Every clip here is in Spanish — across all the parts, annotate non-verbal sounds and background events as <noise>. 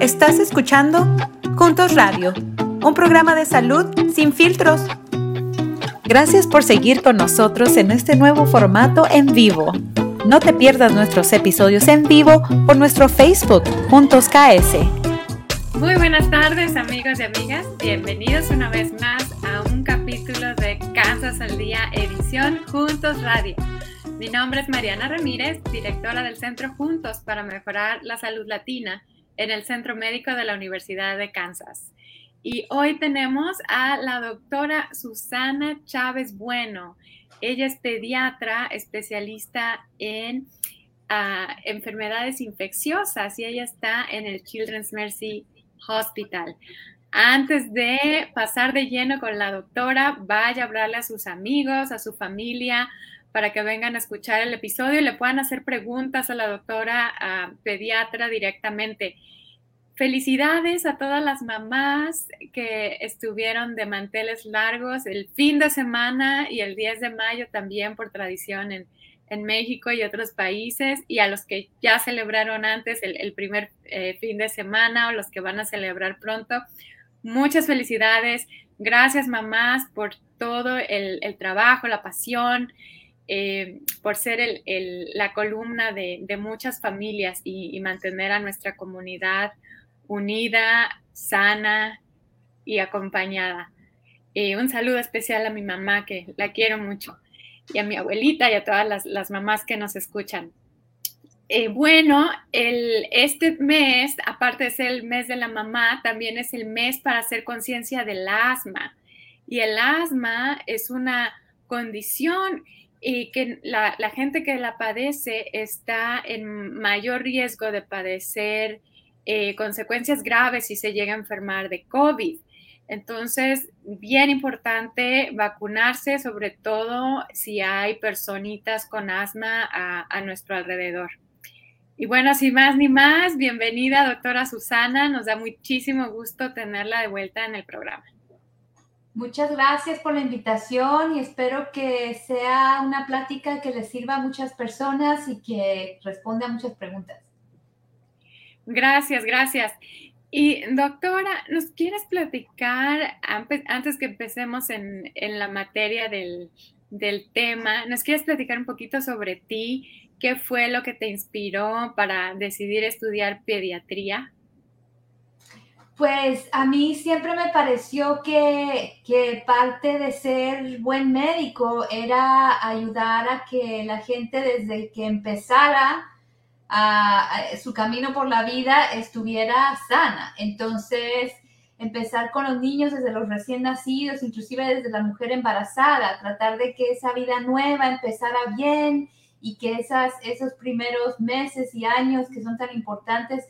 Estás escuchando Juntos Radio, un programa de salud sin filtros. Gracias por seguir con nosotros en este nuevo formato en vivo. No te pierdas nuestros episodios en vivo por nuestro Facebook Juntos KS. Muy buenas tardes amigos y amigas, bienvenidos una vez más a un capítulo de Kansas al Día, edición Juntos Radio. Mi nombre es Mariana Ramírez, directora del Centro Juntos para Mejorar la Salud Latina en el Centro Médico de la Universidad de Kansas. Y hoy tenemos a la doctora Susana Chávez Bueno. Ella es pediatra, especialista en ah, enfermedades infecciosas y ella está en el Children's Mercy Hospital. Antes de pasar de lleno con la doctora, vaya a hablarle a sus amigos, a su familia, para que vengan a escuchar el episodio y le puedan hacer preguntas a la doctora pediatra directamente. Felicidades a todas las mamás que estuvieron de manteles largos el fin de semana y el 10 de mayo también por tradición en, México y otros países y a los que ya celebraron antes el, primer eh, fin de semana o los que van a celebrar pronto. Muchas felicidades. Gracias mamás por todo el, trabajo, la pasión eh, por ser la columna de, muchas familias y, mantener a nuestra comunidad unida, sana y acompañada. Eh, un saludo especial a mi mamá, que la quiero mucho, y a mi abuelita y a todas las, mamás que nos escuchan. Eh, bueno, este mes, aparte de ser el mes de la mamá, también es el mes para hacer conciencia del asma. Y el asma es una condición y que la, gente que la padece está en mayor riesgo de padecer eh, consecuencias graves si se llega a enfermar de COVID. Entonces, bien importante vacunarse, sobre todo si hay personitas con asma a, nuestro alrededor. Y bueno, sin más ni más, bienvenida doctora Susana, nos da muchísimo gusto tenerla de vuelta en el programa. Muchas gracias por la invitación y espero que sea una plática que les sirva a muchas personas y que responda a muchas preguntas. Gracias, gracias. Y doctora, ¿nos quieres platicar, antes que empecemos en, la materia del, del, tema, ¿nos quieres platicar un poquito sobre ti? ¿Qué fue lo que te inspiró para decidir estudiar pediatría? Pues a mí siempre me pareció que, parte de ser buen médico era ayudar a que la gente desde que empezara a, su camino por la vida estuviera sana. Entonces, empezar con los niños desde los recién nacidos, inclusive desde la mujer embarazada, tratar de que esa vida nueva empezara bien y que esas, esos primeros meses y años que son tan importantes,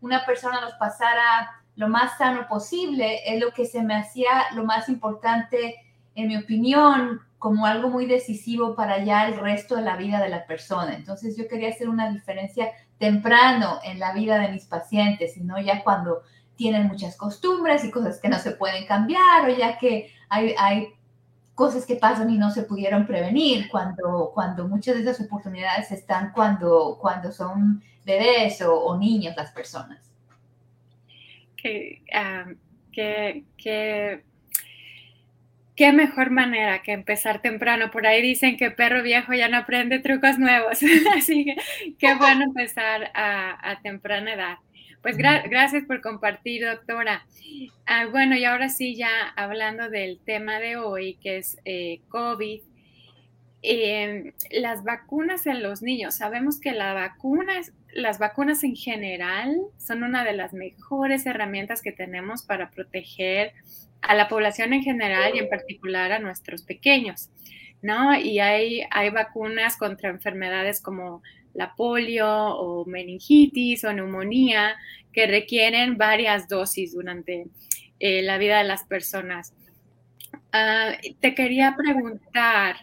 una persona los pasara lo más sano posible es lo que se me hacía lo más importante, en mi opinión, como algo muy decisivo para ya el resto de la vida de la persona. Entonces yo quería hacer una diferencia temprano en la vida de mis pacientes y no ya cuando tienen muchas costumbres y cosas que no se pueden cambiar o ya que hay, hay cosas que pasan y no se pudieron prevenir, cuando, cuando muchas de esas oportunidades están cuando, cuando son bebés o, o niños las personas que, qué mejor manera que empezar temprano. Por ahí dicen que perro viejo ya no aprende trucos nuevos, <laughs> así que qué bueno empezar a, temprana edad. Pues gracias por compartir, doctora. Ah, bueno, y ahora sí, ya hablando del tema de hoy, que es eh, COVID, em, las vacunas en los niños. Sabemos que la vacuna es, las vacunas en general son una de las mejores herramientas que tenemos para proteger a la población en general y en particular a nuestros pequeños, ¿no? Y hay, hay vacunas contra enfermedades como la polio o meningitis o neumonía que requieren varias dosis durante eh, la vida de las personas. Ah, te quería preguntar,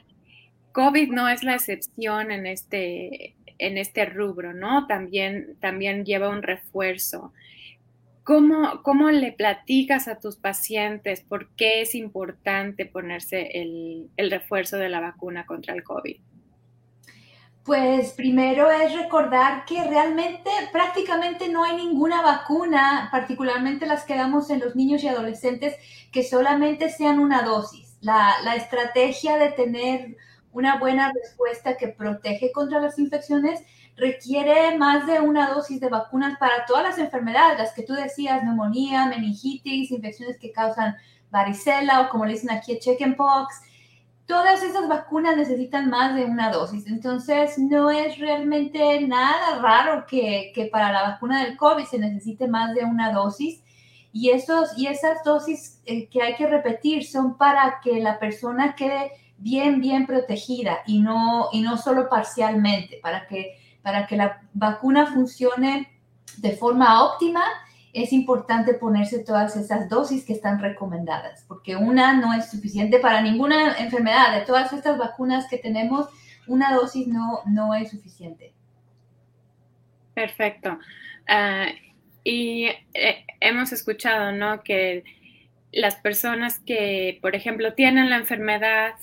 COVID no es la excepción en este, en este rubro, ¿no? También, también lleva un refuerzo. ¿Cómo, ¿Cómo, le platicas a tus pacientes por qué es importante ponerse el, el, refuerzo de la vacuna contra el COVID? Pues primero es recordar que realmente prácticamente no hay ninguna vacuna, particularmente las que damos en los niños y adolescentes, que solamente sean una dosis. La, la estrategia de tener una buena respuesta que protege contra las infecciones requiere más de una dosis de vacunas para todas las enfermedades, las que tú decías, neumonía, meningitis, infecciones que causan varicela o como le dicen aquí, chickenpox todas esas vacunas necesitan más de una dosis. Entonces, no es realmente nada raro que, para la vacuna del COVID se necesite más de una dosis. Y, esos, y esas dosis eh, que hay que repetir son para que la persona quede bien, bien protegida y no, y no solo parcialmente, para que, para que la vacuna funcione de forma óptima es importante ponerse todas esas dosis que están recomendadas, porque una no es suficiente para ninguna enfermedad. De todas estas vacunas que tenemos, una dosis no, no es suficiente. Perfecto. Ah, y eh, hemos escuchado, ¿no? Que las personas que, por ejemplo, tienen la enfermedad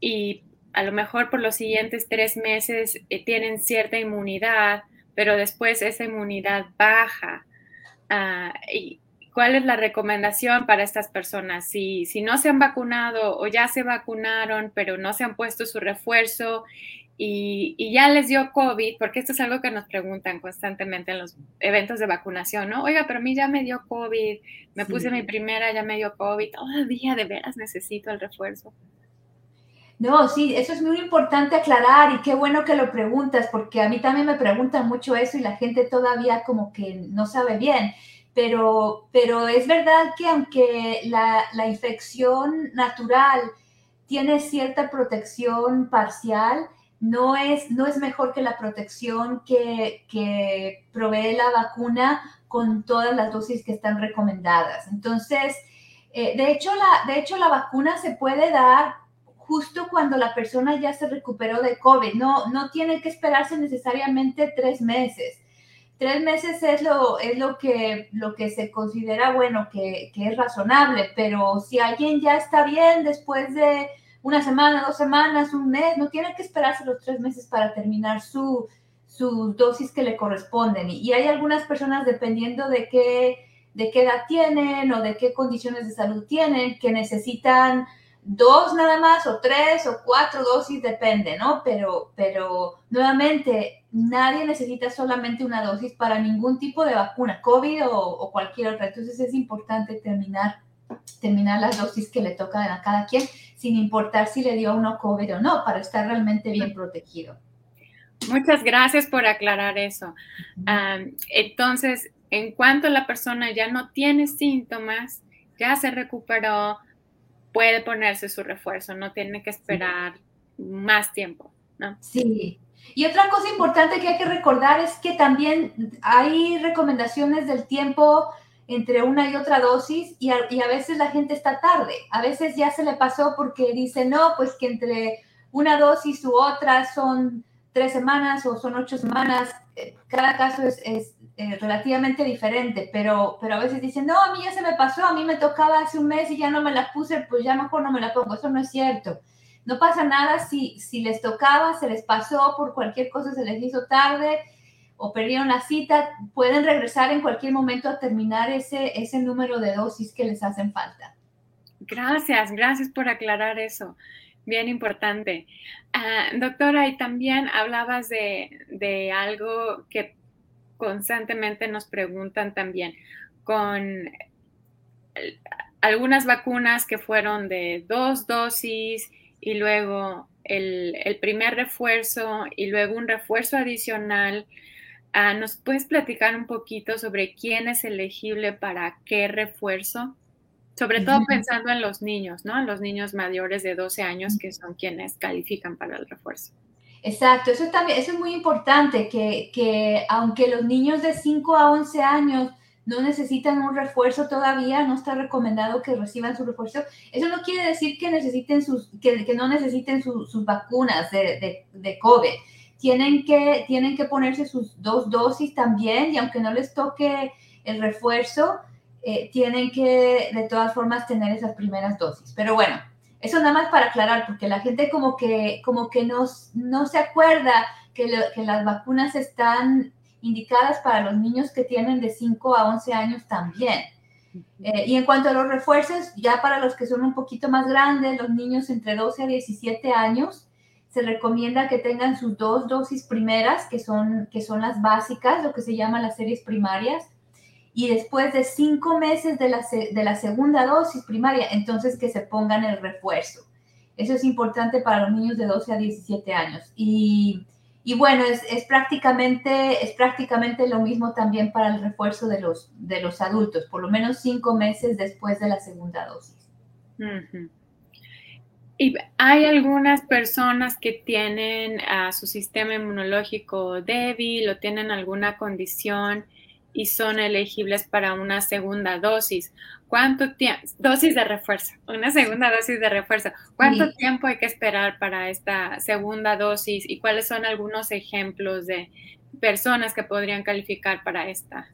y a lo mejor por los siguientes tres meses eh, tienen cierta inmunidad, pero después esa inmunidad baja. Ah, y ¿Cuál es la recomendación para estas personas? Si, si no se han vacunado o ya se vacunaron, pero no se han puesto su refuerzo y, y, ya les dio COVID, porque esto es algo que nos preguntan constantemente en los eventos de vacunación, ¿no? Oiga, pero a mí ya me dio COVID, me puse mi primera, ya me dio COVID, todavía de veras necesito el refuerzo. No, sí, eso es muy importante aclarar y qué bueno que lo preguntas, porque a mí también me preguntan mucho eso y la gente todavía como que no sabe bien. Pero, pero es verdad que aunque la, la infección natural tiene cierta protección parcial, no es, no es mejor que la protección que, que provee la vacuna con todas las dosis que están recomendadas. Entonces, eh, de, hecho, la, de hecho, la vacuna se puede dar justo cuando la persona ya se recuperó de COVID. No, no tiene que esperarse necesariamente tres meses. Tres meses es lo, es lo, que, lo que se considera, bueno, que, que es razonable, pero si alguien ya está bien después de una semana, dos semanas, un mes, no tiene que esperarse los tres meses para terminar su, sus dosis que le corresponden. Y, hay algunas personas, dependiendo de qué, de qué edad tienen o de qué condiciones de salud tienen, que necesitan dos nada más o tres o cuatro dosis, depende, ¿no? Pero, pero nuevamente, nadie necesita solamente una dosis para ningún tipo de vacuna, COVID o, cualquier otra. Entonces es importante terminar, terminar las dosis que le tocan a cada quien, sin importar si le dio uno COVID o no, para estar realmente bien protegido. Muchas gracias por aclarar eso. entonces, en cuanto la persona ya no tiene síntomas, ya se recuperó, puede ponerse su refuerzo, no tiene que esperar más tiempo, ¿no? Sí. Y otra cosa importante que hay que recordar es que también hay recomendaciones del tiempo entre una y otra dosis y a, veces la gente está tarde. A veces ya se le pasó porque dice, no, pues que entre una dosis u otra son tres semanas o son ocho semanas. Eh, cada caso es, es eh, relativamente diferente, pero, pero a veces dicen, no, a mí ya se me pasó, a mí me tocaba hace un mes y ya no me la puse, pues ya mejor no me la pongo. Eso no es cierto. No pasa nada si, si les tocaba, se les pasó por cualquier cosa, se les hizo tarde o perdieron la cita, pueden regresar en cualquier momento a terminar ese, ese número de dosis que les hacen falta. Gracias, gracias por aclarar eso. Bien importante. Ah, doctora, y también hablabas de, de algo que constantemente nos preguntan también con algunas vacunas que fueron de dos dosis y luego el, primer refuerzo y luego un refuerzo adicional. Ah, ¿Nos puedes platicar un poquito sobre quién es elegible para qué refuerzo? Sobre todo pensando en los niños, ¿no? En los niños mayores de 12 años que son quienes califican para el refuerzo. Exacto, eso, también, eso es muy importante, que, que aunque los niños de 5 a 11 años no necesitan un refuerzo todavía, no está recomendado que reciban su refuerzo. Eso no quiere decir que, necesiten sus, que, que no necesiten sus vacunas de, de, de, COVID. Tienen que, tienen que ponerse sus dos dosis también y aunque no les toque el refuerzo, eh, tienen que de todas formas tener esas primeras dosis. Pero bueno, Eso nada más para aclarar, porque la gente como que, como que no, no se acuerda que, que las vacunas están indicadas para los niños que tienen de 5 a 11 años también. Eh, y en cuanto a los refuerzos, ya para los que son un poquito más grandes, los niños entre 12 a 17 años, se recomienda que tengan sus dos dosis primeras, que son, que son las básicas, lo que se llama las series primarias, y después de cinco meses de la, de la segunda dosis primaria, entonces que se pongan el refuerzo. Eso es importante para los niños de 12 a 17 años. Y y bueno, es, es, prácticamente, es prácticamente lo mismo también para el refuerzo de los, de los adultos, por lo menos cinco meses después de la segunda dosis. Y hay algunas personas que tienen a su sistema inmunológico débil o tienen alguna condición y son elegibles para una segunda dosis. ¿Cuánto tiempo? Dosis de refuerzo, una segunda dosis de refuerzo. ¿Cuánto tiempo hay que esperar para esta segunda dosis y cuáles son algunos ejemplos de personas que podrían calificar para esta?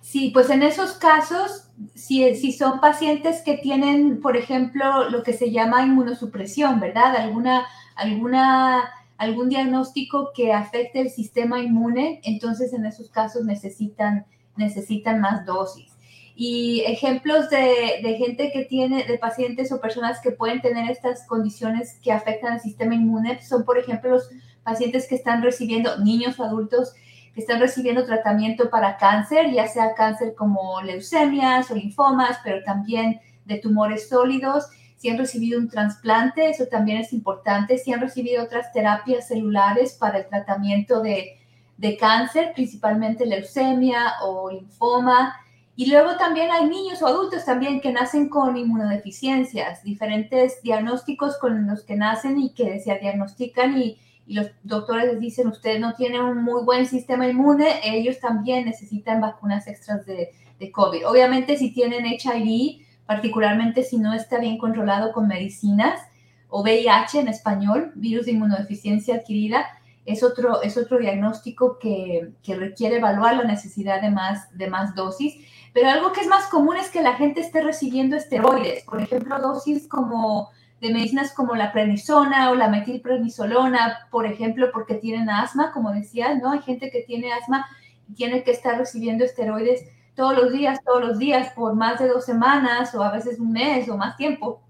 Sí, pues en esos casos, si, si son pacientes que tienen, por ejemplo, lo que se llama inmunosupresión, ¿verdad? Alguna, alguna algún diagnóstico que afecte el sistema inmune, entonces en esos casos necesitan, necesitan más dosis. Y ejemplos de, de, gente que tiene, de pacientes o personas que pueden tener estas condiciones que afectan al sistema inmune, son por ejemplo los pacientes que están recibiendo, niños o adultos, que están recibiendo tratamiento para cáncer, ya sea cáncer como leucemias o linfomas, pero también de tumores sólidos si han recibido un trasplante, eso también es importante, si han recibido otras terapias celulares para el tratamiento de, de cáncer, principalmente leucemia o linfoma. Y luego también hay niños o adultos también que nacen con inmunodeficiencias, diferentes diagnósticos con los que nacen y que se diagnostican y, y los doctores les dicen, usted no tiene un muy buen sistema inmune, ellos también necesitan vacunas extras de, de COVID. Obviamente si tienen HIV, particularmente si no está bien controlado con medicinas o VIH en español, virus de inmunodeficiencia adquirida, es otro, es otro diagnóstico que, que, requiere evaluar la necesidad de más, de más dosis. Pero algo que es más común es que la gente esté recibiendo esteroides, por ejemplo, dosis como de medicinas como la prednisona o la metilprednisolona, por ejemplo, porque tienen asma, como decía, ¿no? Hay gente que tiene asma y tiene que estar recibiendo esteroides todos los días, todos los días, por más de dos semanas o a veces un mes o más tiempo.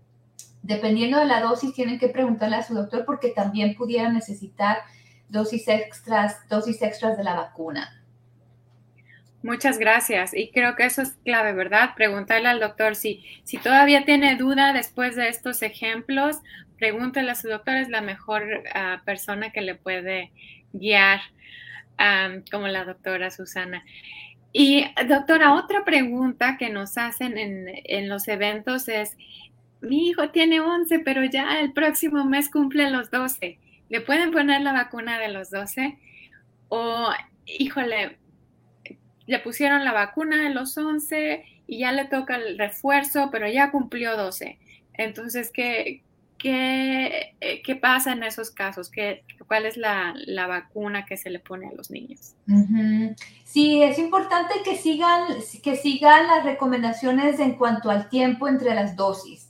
Dependiendo de la dosis, tienen que preguntarle a su doctor porque también pudieran necesitar dosis extras, dosis extras de la vacuna. Muchas gracias. Y creo que eso es clave, ¿verdad? Preguntarle al doctor si, si todavía tiene duda después de estos ejemplos, pregúntele a su doctor, es la mejor ah, persona que le puede guiar, ah, como la doctora Susana. Y doctora, otra pregunta que nos hacen en, los eventos es, mi hijo tiene 11, pero ya el próximo mes cumple los 12. ¿Le pueden poner la vacuna de los 12? O, híjole, le pusieron la vacuna de los 11 y ya le toca el refuerzo, pero ya cumplió 12. Entonces, ¿qué, qué, eh, qué pasa en esos casos? ¿Qué, ¿Cuál es la, la, vacuna que se le pone a los niños? Sí, es importante que sigan, que sigan las recomendaciones en cuanto al tiempo entre las dosis.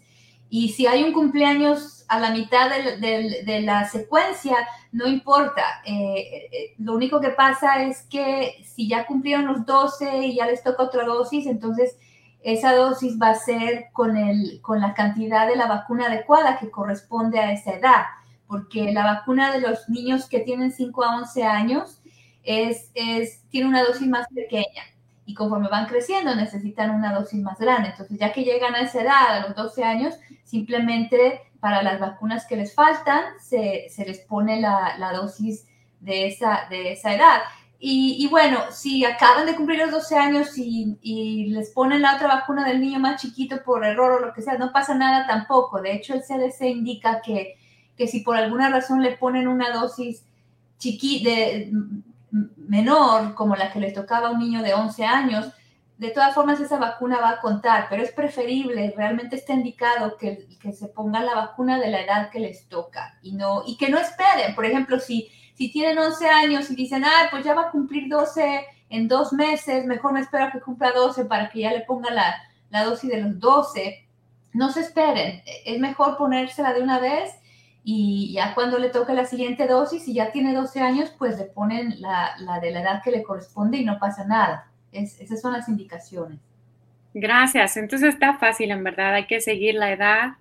Y si hay un cumpleaños a la mitad de, de, de la secuencia, no importa. Eh, eh, lo único que pasa es que si ya cumplieron los 12 y ya les toca otra dosis, entonces esa dosis va a ser con, el, con la cantidad de la vacuna adecuada que corresponde a esa edad, porque la vacuna de los niños que tienen 5 a 11 años es, es, tiene una dosis más pequeña y conforme van creciendo necesitan una dosis más grande. Entonces, ya que llegan a esa edad, a los 12 años, simplemente para las vacunas que les faltan, se, se les pone la, la dosis de esa, de esa edad. Y, bueno, si acaban de cumplir los 12 años y, les ponen la otra vacuna del niño más chiquito por error o lo que sea, no pasa nada tampoco. De hecho, el CDC indica que, que si por alguna razón le ponen una dosis chiqui, de, menor, como la que le tocaba a un niño de 11 años, de todas formas esa vacuna va a contar, pero es preferible, realmente está indicado que, que se ponga la vacuna de la edad que les toca y, no, y que no esperen. Por ejemplo, si si tienen 11 años y dicen, ah, pues ya va a cumplir 12 en dos meses, mejor me espero que cumpla 12 para que ya le ponga la, la dosis de los 12. no se esperen, es mejor ponérsela de una vez y ya cuando le toque la siguiente dosis, si ya tiene 12 años, pues le ponen la, de la edad que le corresponde y no pasa nada. esas son las indicaciones. Gracias. Entonces está fácil, en verdad. Hay que seguir la edad.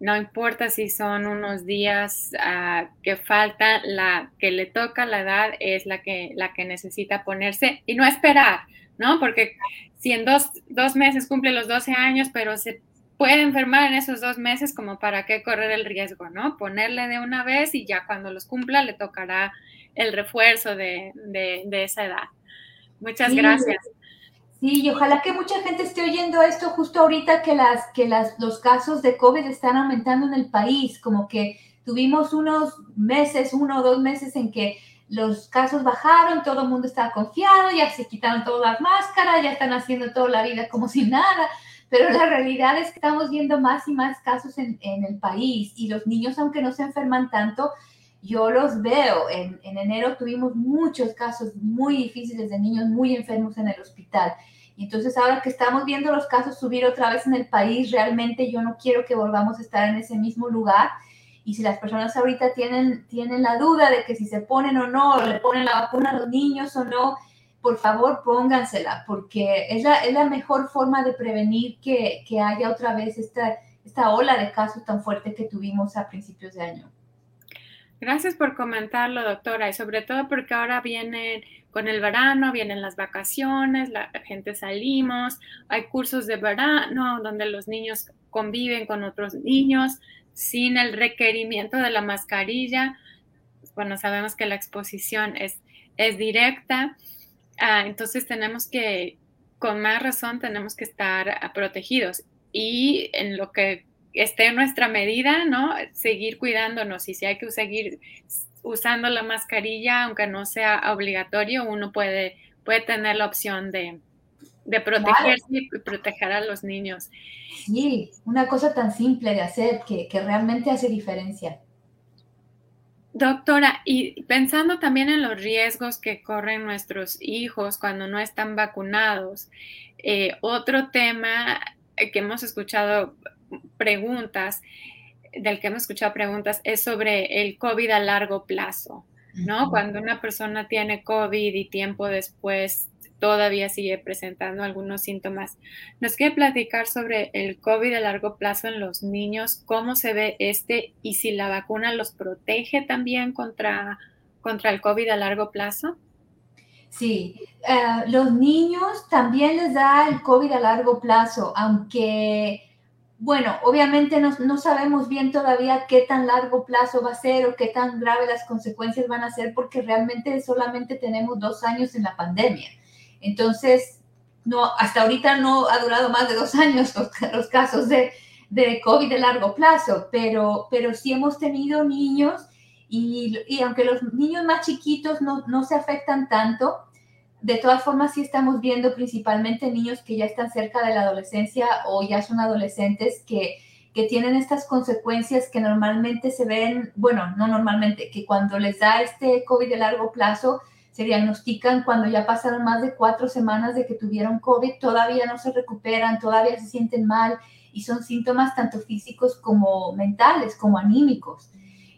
No importa si son unos días ah, que falta, la que le toca la edad es la que, la que necesita ponerse y no esperar, ¿no? Porque si en dos, dos meses cumple los 12 años, pero se puede enfermar en esos dos meses, como para qué correr el riesgo, ¿no? Ponerle de una vez y ya cuando los cumpla le tocará el refuerzo de, esa edad. Muchas gracias. Sí, y ojalá que mucha gente esté oyendo esto justo ahorita que, las, que las, los casos de COVID están aumentando en el país, como que tuvimos unos meses, uno o dos meses en que los casos bajaron, todo el mundo estaba confiado, ya se quitaron todas las máscaras, ya están haciendo toda la vida como si nada pero la realidad es que estamos viendo más y más casos en, el país y los niños, aunque no se enferman tanto, yo los veo. En, en, enero tuvimos muchos casos muy difíciles de niños muy enfermos en el hospital. Y entonces ahora que estamos viendo los casos subir otra vez en el país, realmente yo no quiero que volvamos a estar en ese mismo lugar. Y si las personas ahorita tienen, tienen la duda de que si se ponen o no, le ponen la vacuna a los niños o no, por favor póngansela, porque es la, es la mejor forma de prevenir que, que, haya otra vez esta, esta ola de casos tan fuerte que tuvimos a principios de año. Gracias por comentarlo, doctora, y sobre todo porque ahora vienen con el verano, vienen las vacaciones, la gente salimos, hay cursos de verano donde los niños conviven con otros niños sin el requerimiento de la mascarilla. Bueno, sabemos que la exposición es, es directa Ah, entonces tenemos que, con más razón, tenemos que estar protegidos y en lo que esté en nuestra medida, ¿no? Seguir cuidándonos y si hay que seguir usando la mascarilla, aunque no sea obligatorio, uno puede, puede tener la opción de, protegerse y proteger a los niños. Sí, una cosa tan simple de hacer que, que realmente hace diferencia. Doctora, y pensando también en los riesgos que corren nuestros hijos cuando no están vacunados, eh, otro tema que hemos escuchado preguntas, del que hemos escuchado preguntas, es sobre el COVID a largo plazo, ¿no? Cuando una persona tiene COVID y tiempo después todavía sigue presentando algunos síntomas. ¿Nos quiere platicar sobre el COVID a largo plazo en los niños? ¿Cómo se ve este y si la vacuna los protege también contra, contra el COVID a largo plazo? Sí, eh, los niños también les da el COVID a largo plazo, aunque, bueno, obviamente no, no, sabemos bien todavía qué tan largo plazo va a ser o qué tan grave las consecuencias van a ser, porque realmente solamente tenemos dos años en la pandemia. Entonces, no, hasta ahorita no ha durado más de dos años los, casos de, de, COVID de largo plazo, pero, pero sí hemos tenido niños y, y aunque los niños más chiquitos no, no, se afectan tanto, de todas formas sí estamos viendo principalmente niños que ya están cerca de la adolescencia o ya son adolescentes que, que tienen estas consecuencias que normalmente se ven, bueno, no normalmente, que cuando les da este COVID de largo plazo, se diagnostican cuando ya pasaron más de cuatro semanas de que tuvieron COVID, todavía no se recuperan, todavía se sienten mal y son síntomas tanto físicos como mentales, como anímicos.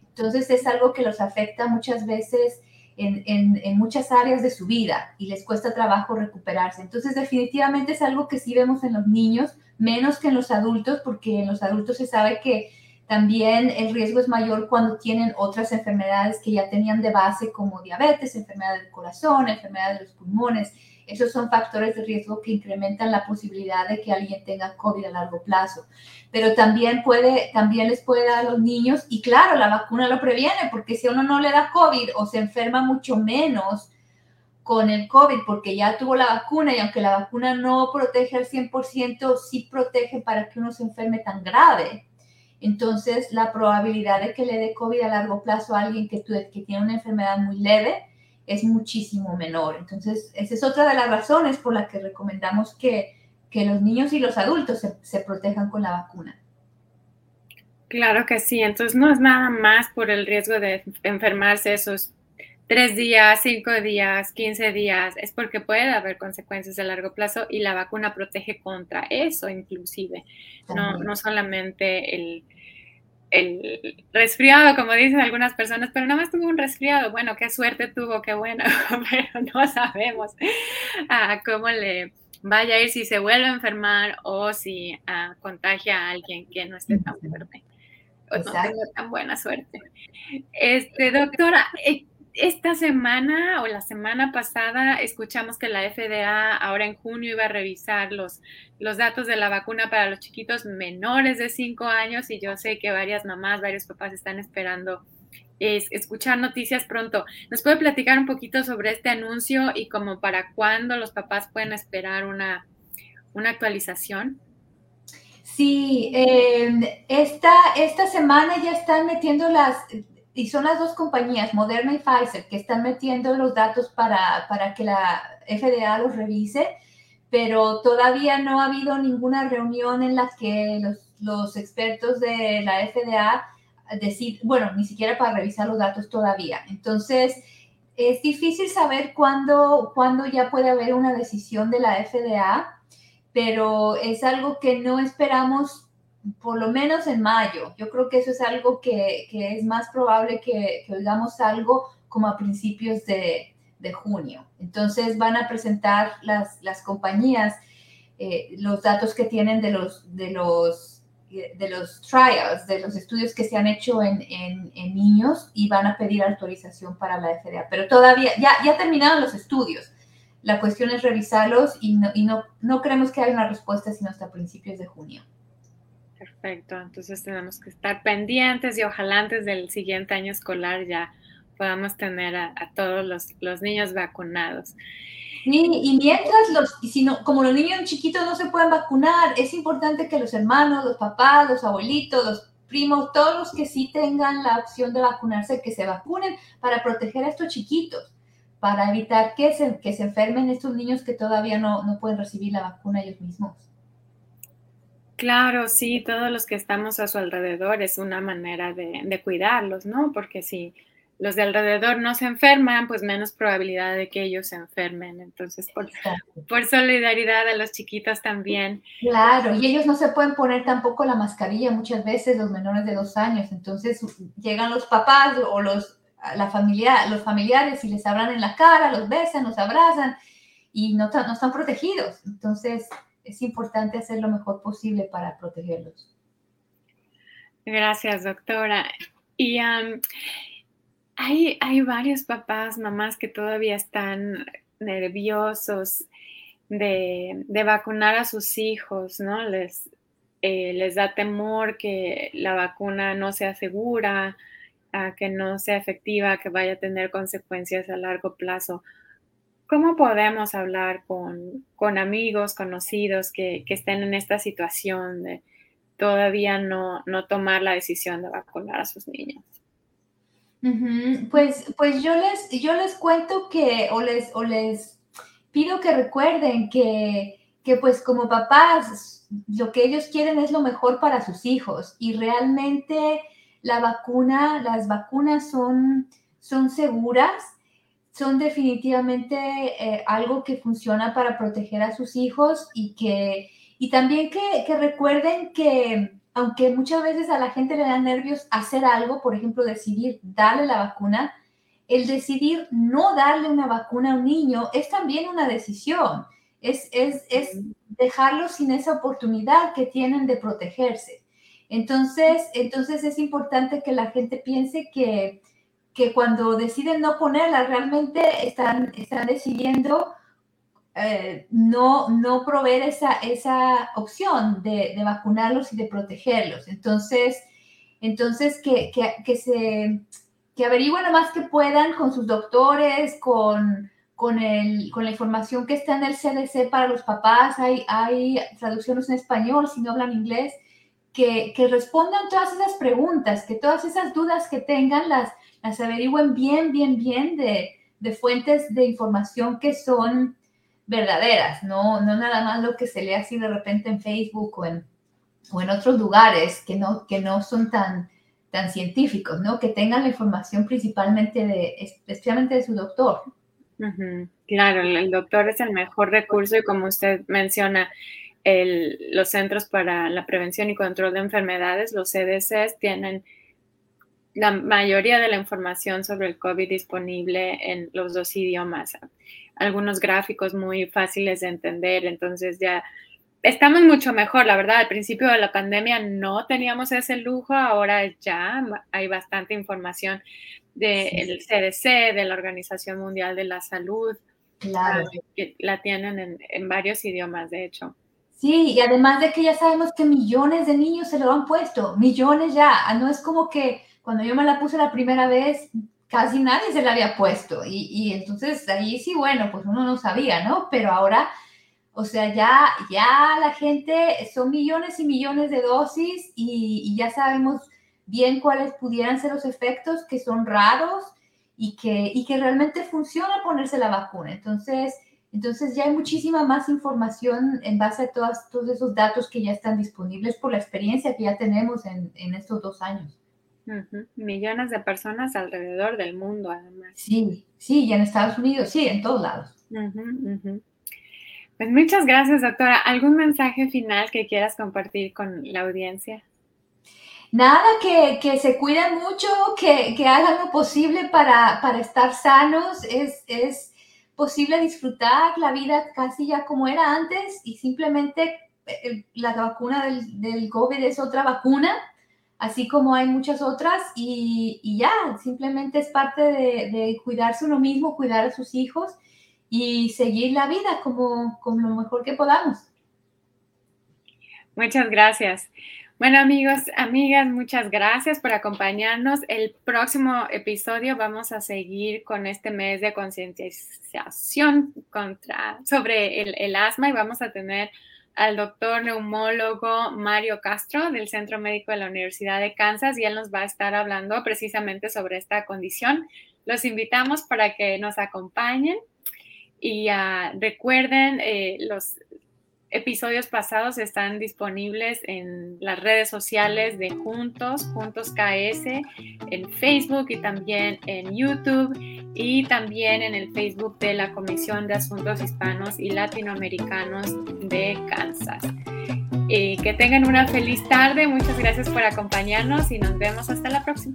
Entonces es algo que los afecta muchas veces en, en, muchas áreas de su vida y les cuesta trabajo recuperarse. Entonces definitivamente es algo que sí vemos en los niños, menos que en los adultos, porque en los adultos se sabe que también el riesgo es mayor cuando tienen otras enfermedades que ya tenían de base como diabetes, enfermedad del corazón, enfermedad de los pulmones. Esos son factores de riesgo que incrementan la posibilidad de que alguien tenga COVID a largo plazo. Pero también, les puede dar a los niños, y claro, la vacuna lo previene, porque si uno no le da COVID o se enferma mucho menos con el COVID, porque ya tuvo la vacuna, y aunque la vacuna no protege al 100%, sí protege para que uno se enferme tan grave entonces la probabilidad de que le dé COVID a largo plazo a alguien que tiene una enfermedad muy leve es muchísimo menor. Entonces, esa es otra de las razones por las que recomendamos que, los niños y los adultos se, protejan con la vacuna. Claro que sí, entonces no es nada más por el riesgo de enfermarse esos tres días, cinco días, quince días, es porque puede haber consecuencias a largo plazo y la vacuna protege contra eso inclusive, no, no solamente el, el resfriado, como dicen algunas personas, pero nada más tuvo un resfriado. Bueno, qué suerte tuvo, qué bueno, <laughs> pero no sabemos ah, cómo le vaya a ir si se vuelve a enfermar o si ah, contagia a alguien que no esté tan fuerte o no tenga tan buena suerte. Este, doctora, eh, esta semana o la semana pasada escuchamos que la FDA ahora en junio iba a revisar los, los datos de la vacuna para los chiquitos menores de 5 años y yo sé que varias mamás, varios papás están esperando es, escuchar noticias pronto. ¿Nos puede platicar un poquito sobre este anuncio y como para cuándo los papás pueden esperar una, una actualización? Sí, eh, esta, esta semana ya están metiendo las, y son las dos compañías, Moderna y Pfizer, que están metiendo los datos para, para que la FDA los revise, pero todavía no ha habido ninguna reunión en la que los, los expertos de la FDA deciden, bueno, ni siquiera para revisar los datos todavía. Entonces, es difícil saber cuándo, cuándo ya puede haber una decisión de la FDA, pero es algo que no esperamos por lo menos en mayo. Yo creo que eso es algo que, es más probable que, que, oigamos algo como a principios de, junio. Entonces van a presentar las, compañías eh, los datos que tienen de los, de, los, de los trials, de los estudios que se han hecho en, niños y van a pedir autorización para la FDA. Pero todavía, ya, ya terminaron los estudios. La cuestión es revisarlos y no, y no, no creemos que haya una respuesta sino hasta principios de junio. Perfecto, entonces tenemos que estar pendientes y ojalá antes del siguiente año escolar ya podamos tener a, todos los, niños vacunados. Y, mientras los, si no, como los niños chiquitos no se pueden vacunar, es importante que los hermanos, los papás, los abuelitos, los primos, todos los que sí tengan la opción de vacunarse, que se vacunen para proteger a estos chiquitos, para evitar que se, que se enfermen estos niños que todavía no, no pueden recibir la vacuna ellos mismos. Claro, sí, todos los que estamos a su alrededor es una manera de, cuidarlos, ¿no? Porque si los de alrededor no se enferman, pues menos probabilidad de que ellos se enfermen. Entonces, por, por, solidaridad a los chiquitos también. Claro, y ellos no se pueden poner tampoco la mascarilla muchas veces, los menores de dos años. Entonces, llegan los papás o los, la familia, los familiares y les hablan en la cara, los besan, los abrazan y no, no están protegidos. Entonces, es importante hacer lo mejor posible para protegerlos. Gracias, doctora. Y hay, hay varios papás, mamás que todavía están nerviosos de, vacunar a sus hijos, ¿no? Les, eh, les da temor que la vacuna no sea segura, que no sea efectiva, que vaya a tener consecuencias a largo plazo. ¿Cómo podemos hablar con, amigos, conocidos que, estén en esta situación de todavía no, tomar la decisión de vacunar a sus niños? Pues, pues yo les, yo les cuento que, o les, o les pido que recuerden que, que pues como papás, lo que ellos quieren es lo mejor para sus hijos y realmente la vacuna, las vacunas son, son seguras son definitivamente eh, algo que funciona para proteger a sus hijos y que y también que, que, recuerden que aunque muchas veces a la gente le da nervios hacer algo, por ejemplo, decidir darle la vacuna, el decidir no darle una vacuna a un niño es también una decisión. Es, es, es dejarlos sin esa oportunidad que tienen de protegerse. Entonces, entonces es importante que la gente piense que, que cuando deciden no ponerla, realmente están, están decidiendo eh, no, no proveer esa, esa opción de, vacunarlos y de protegerlos. Entonces, entonces que, que, se que averigüen lo más que puedan con sus doctores, con, con, el, con la información que está en el CDC para los papás. Hay, hay traducciones en español si no hablan inglés. Que, que respondan todas esas preguntas, que todas esas dudas que tengan las, las averigüen bien, bien, bien de, de fuentes de información que son verdaderas, no, no nada más lo que se lee así de repente en Facebook o en, o en otros lugares que no, que no son tan, tan científicos, ¿no? Que tengan la información principalmente de, especialmente de su doctor. Claro, el doctor es el mejor recurso y como usted menciona, los Centros para la Prevención y Control de Enfermedades, los CDCs, tienen la mayoría de la información sobre el COVID disponible en los dos idiomas. Algunos gráficos muy fáciles de entender, entonces ya estamos mucho mejor, la verdad. Al principio de la pandemia no teníamos ese lujo, ahora ya hay bastante información del CDC, de la Organización Mundial de la Salud. Claro. Ah, que la tienen en varios idiomas, de hecho. Sí, y además de que ya sabemos que millones de niños se lo han puesto, millones ya. No es como que cuando yo me la puse la primera vez, casi nadie se la había puesto. Y, y entonces ahí sí, bueno, pues uno no sabía, ¿no? Pero ahora, o sea, ya, ya la gente, son millones y millones de dosis y, y ya sabemos bien cuáles pudieran ser los efectos que son raros y que, y que realmente funciona ponerse la vacuna. Entonces, entonces ya hay muchísima más información en base a todos, todos esos datos que ya están disponibles por la experiencia que ya tenemos en, en estos dos años. Millones de personas alrededor del mundo, además. Sí, sí, y en Estados Unidos, sí, en todos lados. Pues muchas gracias, doctora. ¿Algún mensaje final que quieras compartir con la audiencia? Nada, que, que se cuiden mucho, que, que, hagan lo posible para, para estar sanos. Es, es, posible disfrutar la vida casi ya como era antes y simplemente eh, la vacuna del, del COVID es otra vacuna, así como hay muchas otras y, ya, simplemente es parte de, de, cuidarse uno mismo, cuidar a sus hijos y seguir la vida como, como lo mejor que podamos. Muchas gracias. Bueno amigos, amigas, muchas gracias por acompañarnos. El próximo episodio vamos a seguir con este mes de concientización contra sobre el, el, asma y vamos a tener al doctor neumólogo Mario Castro del Centro Médico de la Universidad de Kansas y él nos va a estar hablando precisamente sobre esta condición. Los invitamos para que nos acompañen y uh, recuerden eh, los episodios pasados están disponibles en las redes sociales de Juntos, Juntos KS, en Facebook y también en YouTube y también en el Facebook de la Comisión de Asuntos Hispanos y Latinoamericanos de Kansas. Eh, que tengan una feliz tarde, muchas gracias por acompañarnos y nos vemos hasta la próxima.